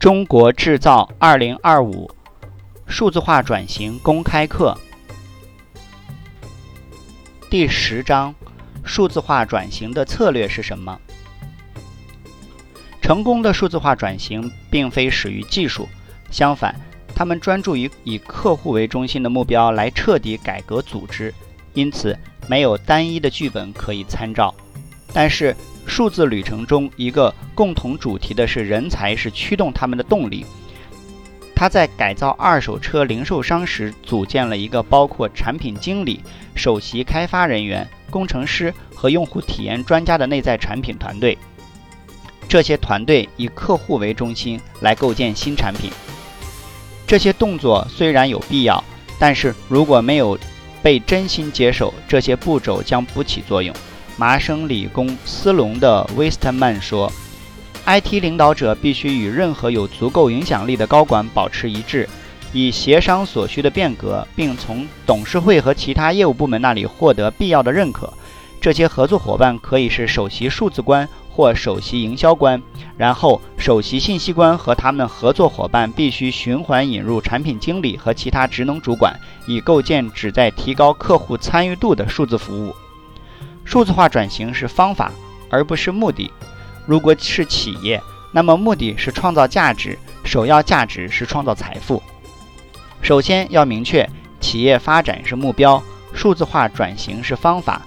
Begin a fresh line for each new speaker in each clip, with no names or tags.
中国制造二零二五数字化转型公开课第十章：数字化转型的策略是什么？成功的数字化转型并非始于技术，相反，他们专注于以客户为中心的目标来彻底改革组织，因此没有单一的剧本可以参照。但是，数字旅程中一个共同主题的是人才是驱动他们的动力。他在改造二手车零售商时，组建了一个包括产品经理、首席开发人员、工程师和用户体验专家的内在产品团队。这些团队以客户为中心来构建新产品。这些动作虽然有必要，但是如果没有被真心接受，这些步骤将不起作用。麻省理工斯隆的威斯特曼说：“IT 领导者必须与任何有足够影响力的高管保持一致，以协商所需的变革，并从董事会和其他业务部门那里获得必要的认可。这些合作伙伴可以是首席数字官或首席营销官，然后首席信息官和他们合作伙伴必须循环引入产品经理和其他职能主管，以构建旨在提高客户参与度的数字服务。”数字化转型是方法，而不是目的。如果是企业，那么目的是创造价值，首要价值是创造财富。首先要明确，企业发展是目标，数字化转型是方法，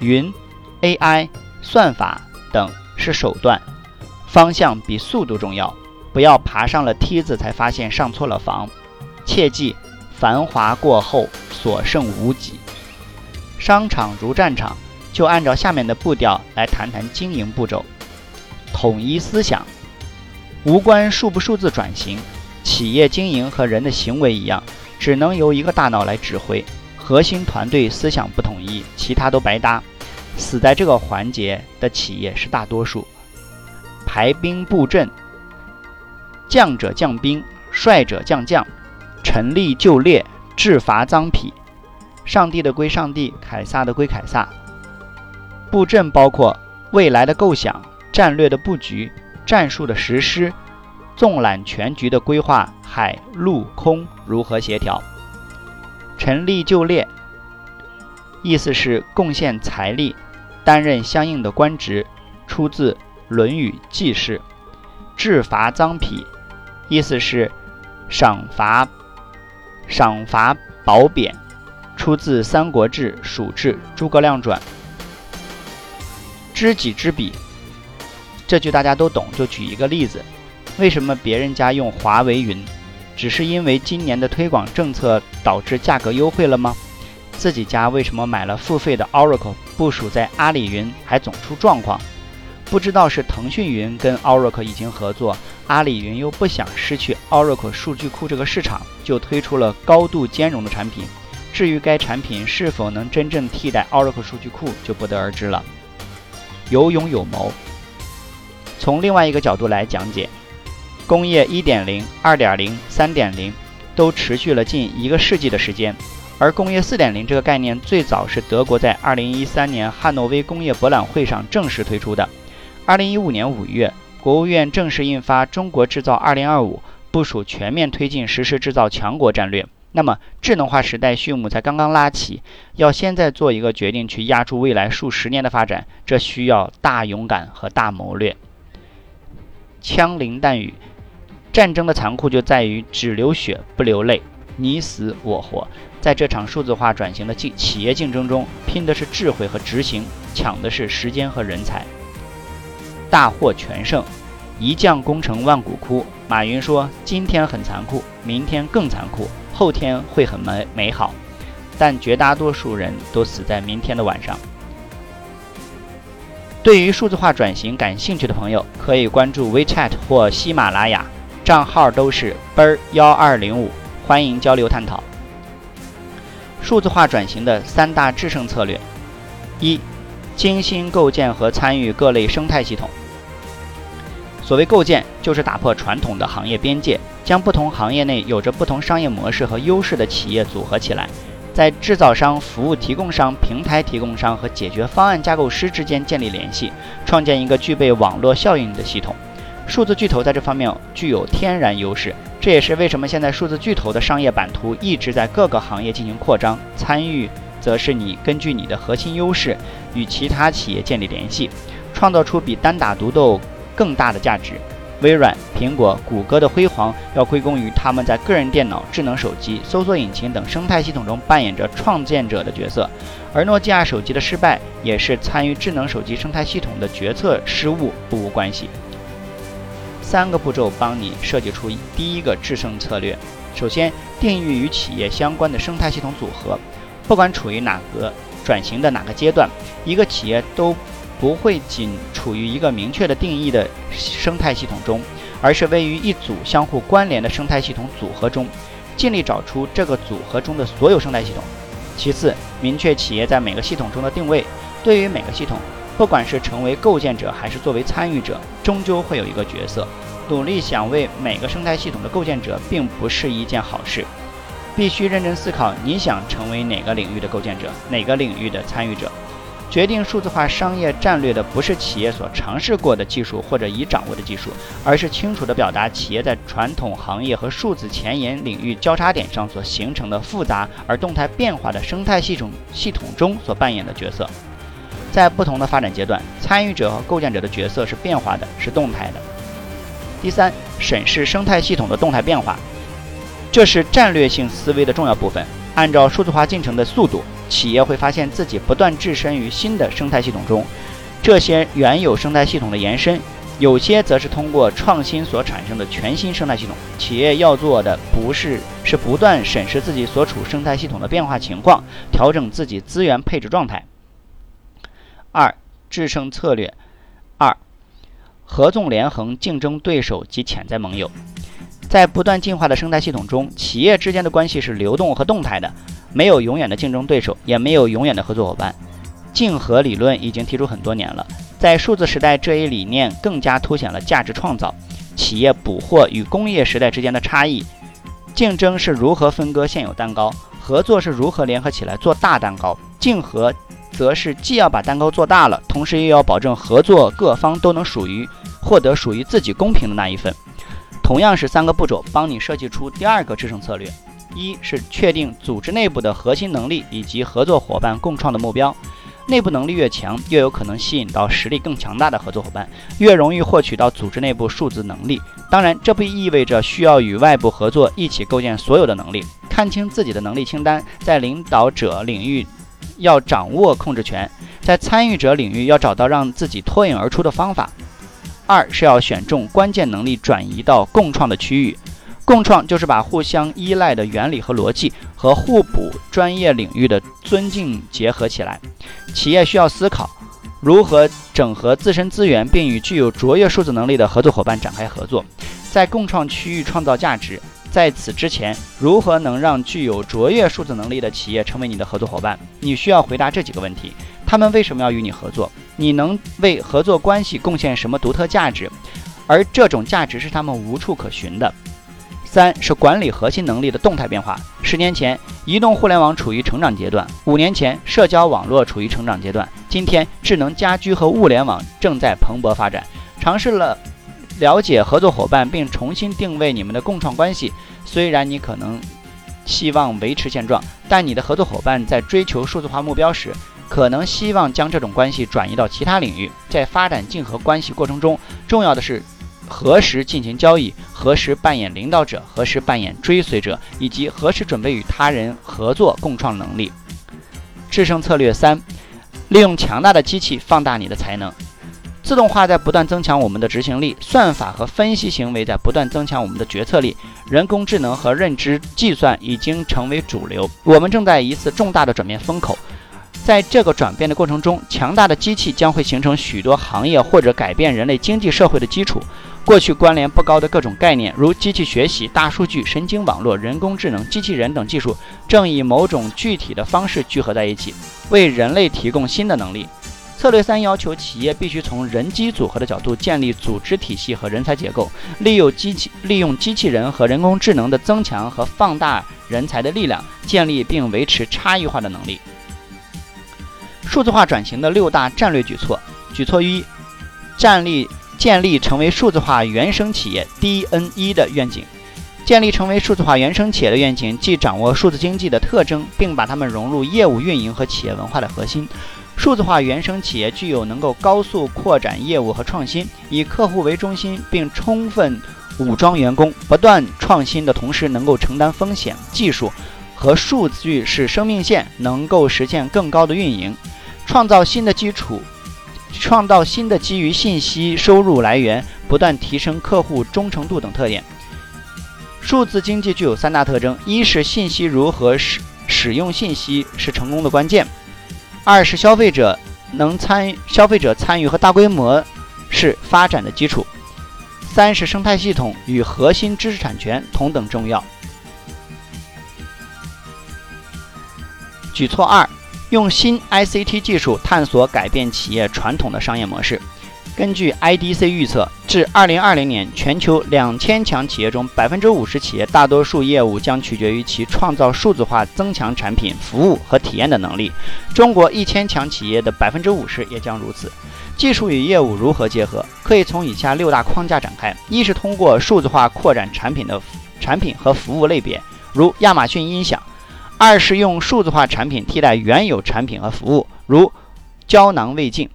云、AI、算法等是手段，方向比速度重要。不要爬上了梯子才发现上错了房。切记，繁华过后所剩无几。商场如战场。就按照下面的步调来谈谈经营步骤。统一思想，无关数不数字转型，企业经营和人的行为一样，只能由一个大脑来指挥。核心团队思想不统一，其他都白搭。死在这个环节的企业是大多数。排兵布阵，将者将兵，帅者将将，陈立就列，制伐赃匹。上帝的归上帝，凯撒的归凯撒。布阵包括未来的构想、战略的布局、战术的实施、纵览全局的规划、海陆空如何协调。陈立就列，意思是贡献财力，担任相应的官职，出自《论语记事》。制罚赃匹，意思是赏罚赏罚褒贬，出自《三国志·蜀志·诸葛亮传》。知己知彼，这句大家都懂。就举一个例子，为什么别人家用华为云，只是因为今年的推广政策导致价格优惠了吗？自己家为什么买了付费的 Oracle 部署在阿里云还总出状况？不知道是腾讯云跟 Oracle 已经合作，阿里云又不想失去 Oracle 数据库这个市场，就推出了高度兼容的产品。至于该产品是否能真正替代 Oracle 数据库，就不得而知了。有勇有谋。从另外一个角度来讲解，工业1.0、2.0、3.0都持续了近一个世纪的时间，而工业4.0这个概念最早是德国在2013年汉诺威工业博览会上正式推出的。2015年5月，国务院正式印发《中国制造2025》，部署全面推进实施制造强国战略。那么，智能化时代序幕才刚刚拉起，要现在做一个决定去压住未来数十年的发展，这需要大勇敢和大谋略。枪林弹雨，战争的残酷就在于只流血不流泪，你死我活。在这场数字化转型的竞企业竞争中，拼的是智慧和执行，抢的是时间和人才。大获全胜，一将功成万骨枯。马云说：“今天很残酷，明天更残酷。”后天会很美美好，但绝大多数人都死在明天的晚上。对于数字化转型感兴趣的朋友，可以关注 WeChat 或喜马拉雅，账号都是 ber 幺二零五，欢迎交流探讨。数字化转型的三大制胜策略：一、精心构建和参与各类生态系统。所谓构建，就是打破传统的行业边界。将不同行业内有着不同商业模式和优势的企业组合起来，在制造商、服务提供商、平台提供商和解决方案架构师之间建立联系，创建一个具备网络效应的系统。数字巨头在这方面具有天然优势，这也是为什么现在数字巨头的商业版图一直在各个行业进行扩张。参与则是你根据你的核心优势与其他企业建立联系，创造出比单打独斗更大的价值。微软、苹果、谷歌的辉煌要归功于他们在个人电脑、智能手机、搜索引擎等生态系统中扮演着创建者的角色，而诺基亚手机的失败也是参与智能手机生态系统的决策失误不无关系。三个步骤帮你设计出第一个制胜策略。首先，定义与企业相关的生态系统组合，不管处于哪个转型的哪个阶段，一个企业都。不会仅处于一个明确的定义的生态系统中，而是位于一组相互关联的生态系统组合中，尽力找出这个组合中的所有生态系统。其次，明确企业在每个系统中的定位。对于每个系统，不管是成为构建者还是作为参与者，终究会有一个角色。努力想为每个生态系统的构建者，并不是一件好事。必须认真思考，你想成为哪个领域的构建者，哪个领域的参与者。决定数字化商业战略的不是企业所尝试过的技术或者已掌握的技术，而是清楚地表达企业在传统行业和数字前沿领域交叉点上所形成的复杂而动态变化的生态系统系统中所扮演的角色。在不同的发展阶段，参与者和构建者的角色是变化的，是动态的。第三，审视生态系统的动态变化，这是战略性思维的重要部分。按照数字化进程的速度。企业会发现自己不断置身于新的生态系统中，这些原有生态系统的延伸，有些则是通过创新所产生的全新生态系统。企业要做的不是是不断审视自己所处生态系统的变化情况，调整自己资源配置状态。二、制胜策略二：合纵连横，竞争对手及潜在盟友。在不断进化的生态系统中，企业之间的关系是流动和动态的。没有永远的竞争对手，也没有永远的合作伙伴。竞合理论已经提出很多年了，在数字时代，这一理念更加凸显了价值创造、企业捕获与工业时代之间的差异。竞争是如何分割现有蛋糕，合作是如何联合起来做大蛋糕。竞合则是既要把蛋糕做大了，同时又要保证合作各方都能属于获得属于自己公平的那一份。同样是三个步骤，帮你设计出第二个制胜策略。一是确定组织内部的核心能力以及合作伙伴共创的目标，内部能力越强，越有可能吸引到实力更强大的合作伙伴，越容易获取到组织内部数字能力。当然，这不意味着需要与外部合作一起构建所有的能力。看清自己的能力清单，在领导者领域要掌握控制权，在参与者领域要找到让自己脱颖而出的方法。二是要选中关键能力转移到共创的区域。共创就是把互相依赖的原理和逻辑和互补专业领域的尊敬结合起来。企业需要思考如何整合自身资源，并与具有卓越数字能力的合作伙伴展开合作，在共创区域创造价值。在此之前，如何能让具有卓越数字能力的企业成为你的合作伙伴？你需要回答这几个问题：他们为什么要与你合作？你能为合作关系贡献什么独特价值？而这种价值是他们无处可寻的。三是管理核心能力的动态变化。十年前，移动互联网处于成长阶段；五年前，社交网络处于成长阶段；今天，智能家居和物联网正在蓬勃发展。尝试了了解合作伙伴，并重新定位你们的共创关系。虽然你可能希望维持现状，但你的合作伙伴在追求数字化目标时，可能希望将这种关系转移到其他领域。在发展竞合关系过程中，重要的是。何时进行交易，何时扮演领导者，何时扮演追随者，以及何时准备与他人合作共创能力。制胜策略三：利用强大的机器放大你的才能。自动化在不断增强我们的执行力，算法和分析行为在不断增强我们的决策力，人工智能和认知计算已经成为主流。我们正在一次重大的转变风口。在这个转变的过程中，强大的机器将会形成许多行业或者改变人类经济社会的基础。过去关联不高的各种概念，如机器学习、大数据、神经网络、人工智能、机器人等技术，正以某种具体的方式聚合在一起，为人类提供新的能力。策略三要求企业必须从人机组合的角度建立组织体系和人才结构，利用机器、利用机器人和人工智能的增强和放大人才的力量，建立并维持差异化的能力。数字化转型的六大战略举措：举措一，站立。建立成为数字化原生企业 （DNE） 的愿景。建立成为数字化原生企业的愿景，既掌握数字经济的特征，并把它们融入业务运营和企业文化的核心。数字化原生企业具有能够高速扩展业务和创新，以客户为中心，并充分武装员工，不断创新的同时，能够承担风险。技术和数据是生命线，能够实现更高的运营，创造新的基础，创造新的基于信息收入来源，不断提升客户忠诚度等特点。数字经济具有三大特征：一是信息如何使使用信息是成功的关键。二是消费者能参消费者参与和大规模是发展的基础。三是生态系统与核心知识产权同等重要。举措二：用新 ICT 技术探索改变企业传统的商业模式。根据 IDC 预测，至2020年，全球2000强企业中，50%企业大多数业务将取决于其创造数字化、增强产品、服务和体验的能力。中国1000强企业的50%也将如此。技术与业务如何结合？可以从以下六大框架展开：一是通过数字化扩展产品的产品和服务类别，如亚马逊音响；二是用数字化产品替代原有产品和服务，如胶囊胃镜。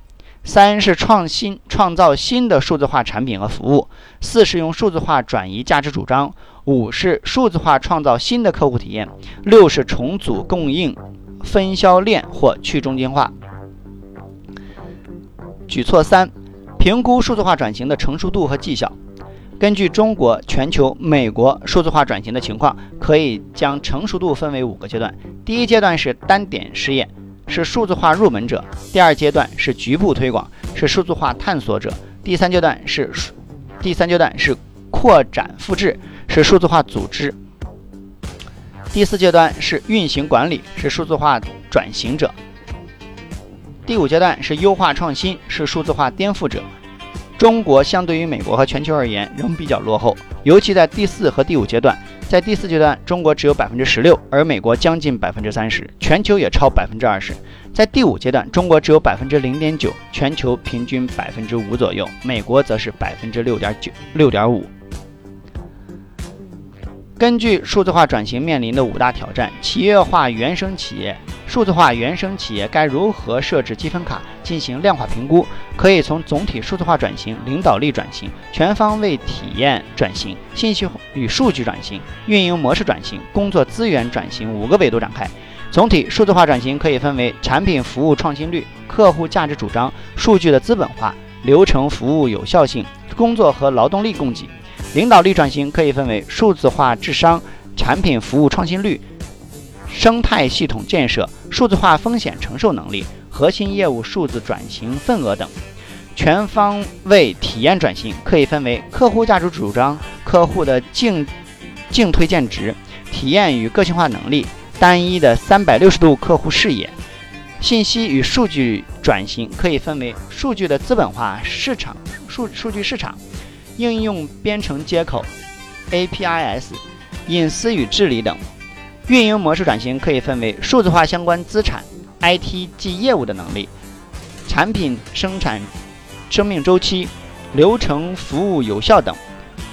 三是创新创造新的数字化产品和服务，四是用数字化转移价值主张，五是数字化创造新的客户体验，六是重组供应分销链或去中心化。举措三：评估数字化转型的成熟度和绩效。根据中国、全球、美国数字化转型的情况，可以将成熟度分为五个阶段。第一阶段是单点试验。是数字化入门者，第二阶段是局部推广，是数字化探索者，第三阶段是第三阶段是扩展复制，是数字化组织，第四阶段是运行管理，是数字化转型者，第五阶段是优化创新，是数字化颠覆者。中国相对于美国和全球而言仍比较落后，尤其在第四和第五阶段。在第四阶段，中国只有百分之十六，而美国将近百分之三十，全球也超百分之二十。在第五阶段，中国只有百分之零点九，全球平均百分之五左右，美国则是百分之六点九六点五。根据数字化转型面临的五大挑战，企业化原生企业、数字化原生企业该如何设置积分卡进行量化评估？可以从总体数字化转型、领导力转型、全方位体验转型、信息与数据转型、运营模式转型、工作资源转型五个维度展开。总体数字化转型可以分为产品服务创新率、客户价值主张、数据的资本化、流程服务有效性、工作和劳动力供给。领导力转型可以分为数字化智商、产品服务创新率、生态系统建设、数字化风险承受能力、核心业务数字转型份额等。全方位体验转型可以分为客户价值主张、客户的净净推荐值、体验与个性化能力、单一的三百六十度客户视野。信息与数据转型可以分为数据的资本化、市场数数据市场。应用编程接口、APIs、隐私与治理等。运营模式转型可以分为数字化相关资产、IT 及业务的能力、产品生产生命周期、流程服务有效等。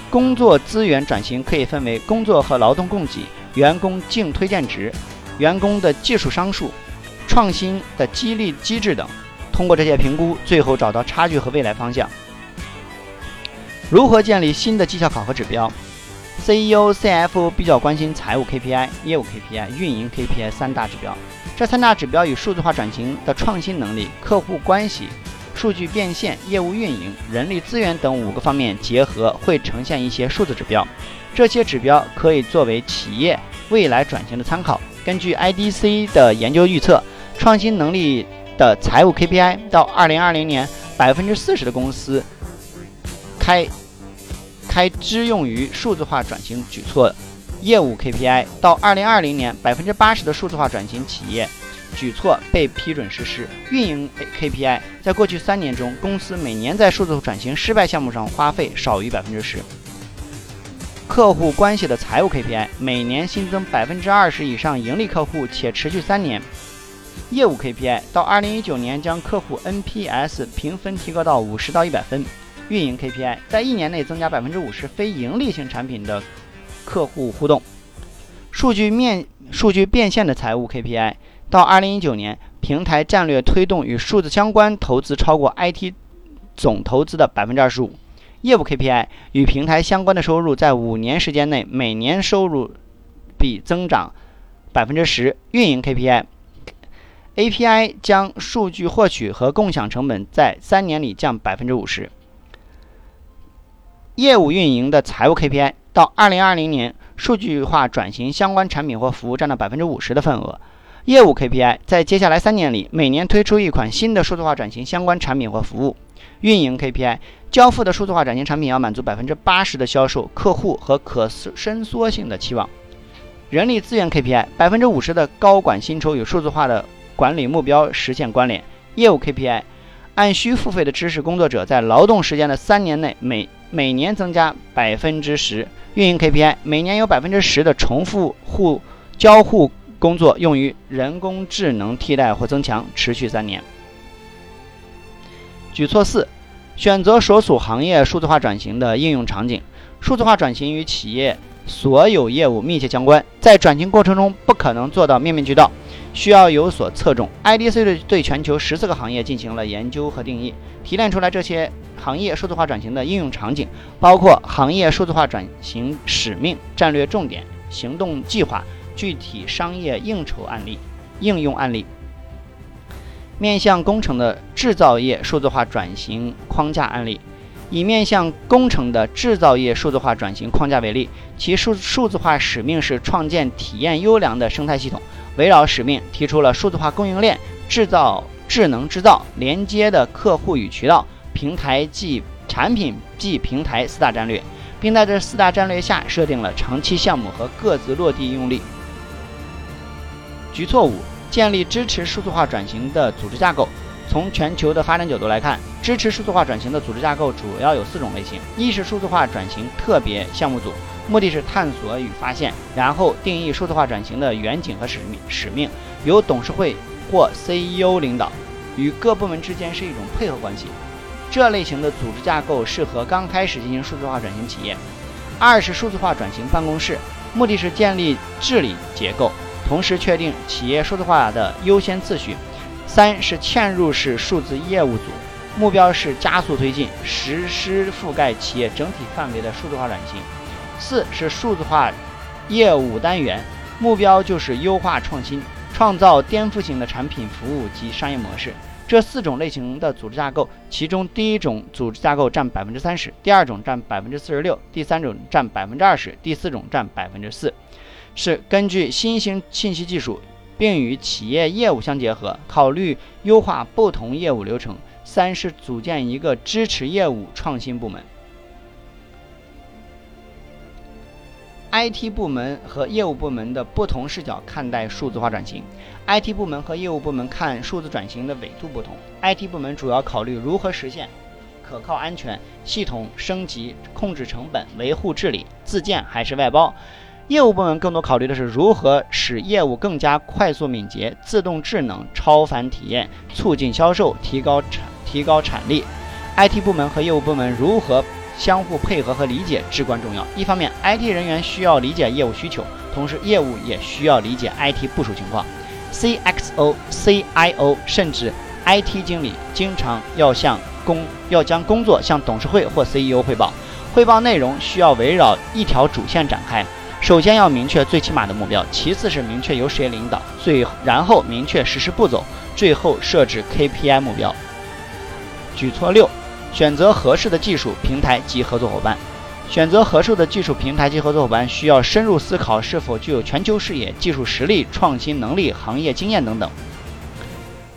工作资源转型可以分为工作和劳动供给、员工净推荐值、员工的技术商数、创新的激励机制等。通过这些评估，最后找到差距和未来方向。如何建立新的绩效考核指标？CEO、CF 比较关心财务 KPI、业务 KPI、运营 KPI 三大指标。这三大指标与数字化转型的创新能力、客户关系、数据变现、业务运营、人力资源等五个方面结合，会呈现一些数字指标。这些指标可以作为企业未来转型的参考。根据 IDC 的研究预测，创新能力的财务 KPI 到2020年，百分之四十的公司开。开支用于数字化转型举措，业务 KPI 到二零二零年，百分之八十的数字化转型企业举措被批准实施。运营 KPI 在过去三年中，公司每年在数字转型失败项目上花费少于百分之十。客户关系的财务 KPI 每年新增百分之二十以上盈利客户，且持续三年。业务 KPI 到二零一九年将客户 NPS 评分提高到五十到一百分。运营 KPI，在一年内增加百分之五十非盈利性产品的客户互动。数据面数据变现的财务 KPI，到二零一九年，平台战略推动与数字相关投资超过 IT 总投资的百分之二十五。业务 KPI 与平台相关的收入在五年时间内每年收入比增长百分之十。运营 KPI API 将数据获取和共享成本在三年里降百分之五十。业务运营的财务 KPI 到二零二零年，数据化转型相关产品或服务占到百分之五十的份额。业务 KPI 在接下来三年里，每年推出一款新的数字化转型相关产品或服务。运营 KPI 交付的数字化转型产品要满足百分之八十的销售客户和可伸缩性的期望。人力资源 KPI 百分之五十的高管薪酬与数字化的管理目标实现关联。业务 KPI 按需付费的知识工作者在劳动时间的三年内每每年增加百分之十，运营 KPI 每年有百分之十的重复互交互工作用于人工智能替代或增强，持续三年。举措四：选择所属行业数字化转型的应用场景。数字化转型与企业所有业务密切相关，在转型过程中不可能做到面面俱到，需要有所侧重。IDC 对对全球十四个行业进行了研究和定义，提炼出来这些。行业数字化转型的应用场景包括行业数字化转型使命、战略重点、行动计划、具体商业应酬案例、应用案例。面向工程的制造业数字化转型框架案例，以面向工程的制造业数字化转型框架为例，其数数字化使命是创建体验优良的生态系统。围绕使命，提出了数字化供应链、制造智能制造、连接的客户与渠道。平台即产品即平台四大战略，并在这四大战略下设定了长期项目和各自落地用力。举措五：建立支持数字化转型的组织架构。从全球的发展角度来看，支持数字化转型的组织架构主要有四种类型：一是数字化转型特别项目组，目的是探索与发现，然后定义数字化转型的远景和使命，使命由董事会或 CEO 领导，与各部门之间是一种配合关系。这类型的组织架构适合刚开始进行数字化转型企业。二是数字化转型办公室，目的是建立治理结构，同时确定企业数字化的优先次序。三是嵌入式数字业务组，目标是加速推进实施覆盖企业整体范围的数字化转型。四是数字化业务单元，目标就是优化创新，创造颠覆性的产品服务及商业模式。这四种类型的组织架构，其中第一种组织架构占百分之三十，第二种占百分之四十六，第三种占百分之二十，第四种占百分之四，是根据新兴信息技术，并与企业业务相结合，考虑优化不同业务流程。三是组建一个支持业务创新部门。IT 部门和业务部门的不同视角看待数字化转型。IT 部门和业务部门看数字转型的纬度不同。IT 部门主要考虑如何实现可靠、安全、系统升级、控制成本、维护治理，自建还是外包。业务部门更多考虑的是如何使业务更加快速敏捷、自动智能、超凡体验，促进销售、提高产提高产力。IT 部门和业务部门如何？相互配合和理解至关重要。一方面，IT 人员需要理解业务需求，同时业务也需要理解 IT 部署情况。CXO、CIO 甚至 IT 经理经常要向工要将工作向董事会或 CEO 汇报，汇报内容需要围绕一条主线展开。首先要明确最起码的目标，其次是明确由谁领导，最然后明确实施步骤，最后设置 KPI 目标。举措六。选择合适的技术平台及合作伙伴。选择合适的技术平台及合作伙伴，需要深入思考是否具有全球视野、技术实力、创新能力、行业经验等等。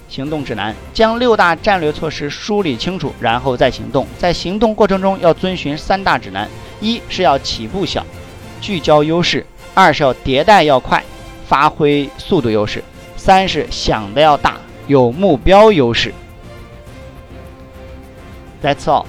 行动指南：将六大战略措施梳理清楚，然后再行动。在行动过程中要遵循三大指南：一是要起步小，聚焦优势；二是要迭代要快，发挥速度优势；三是想的要大，有目标优势。That's all.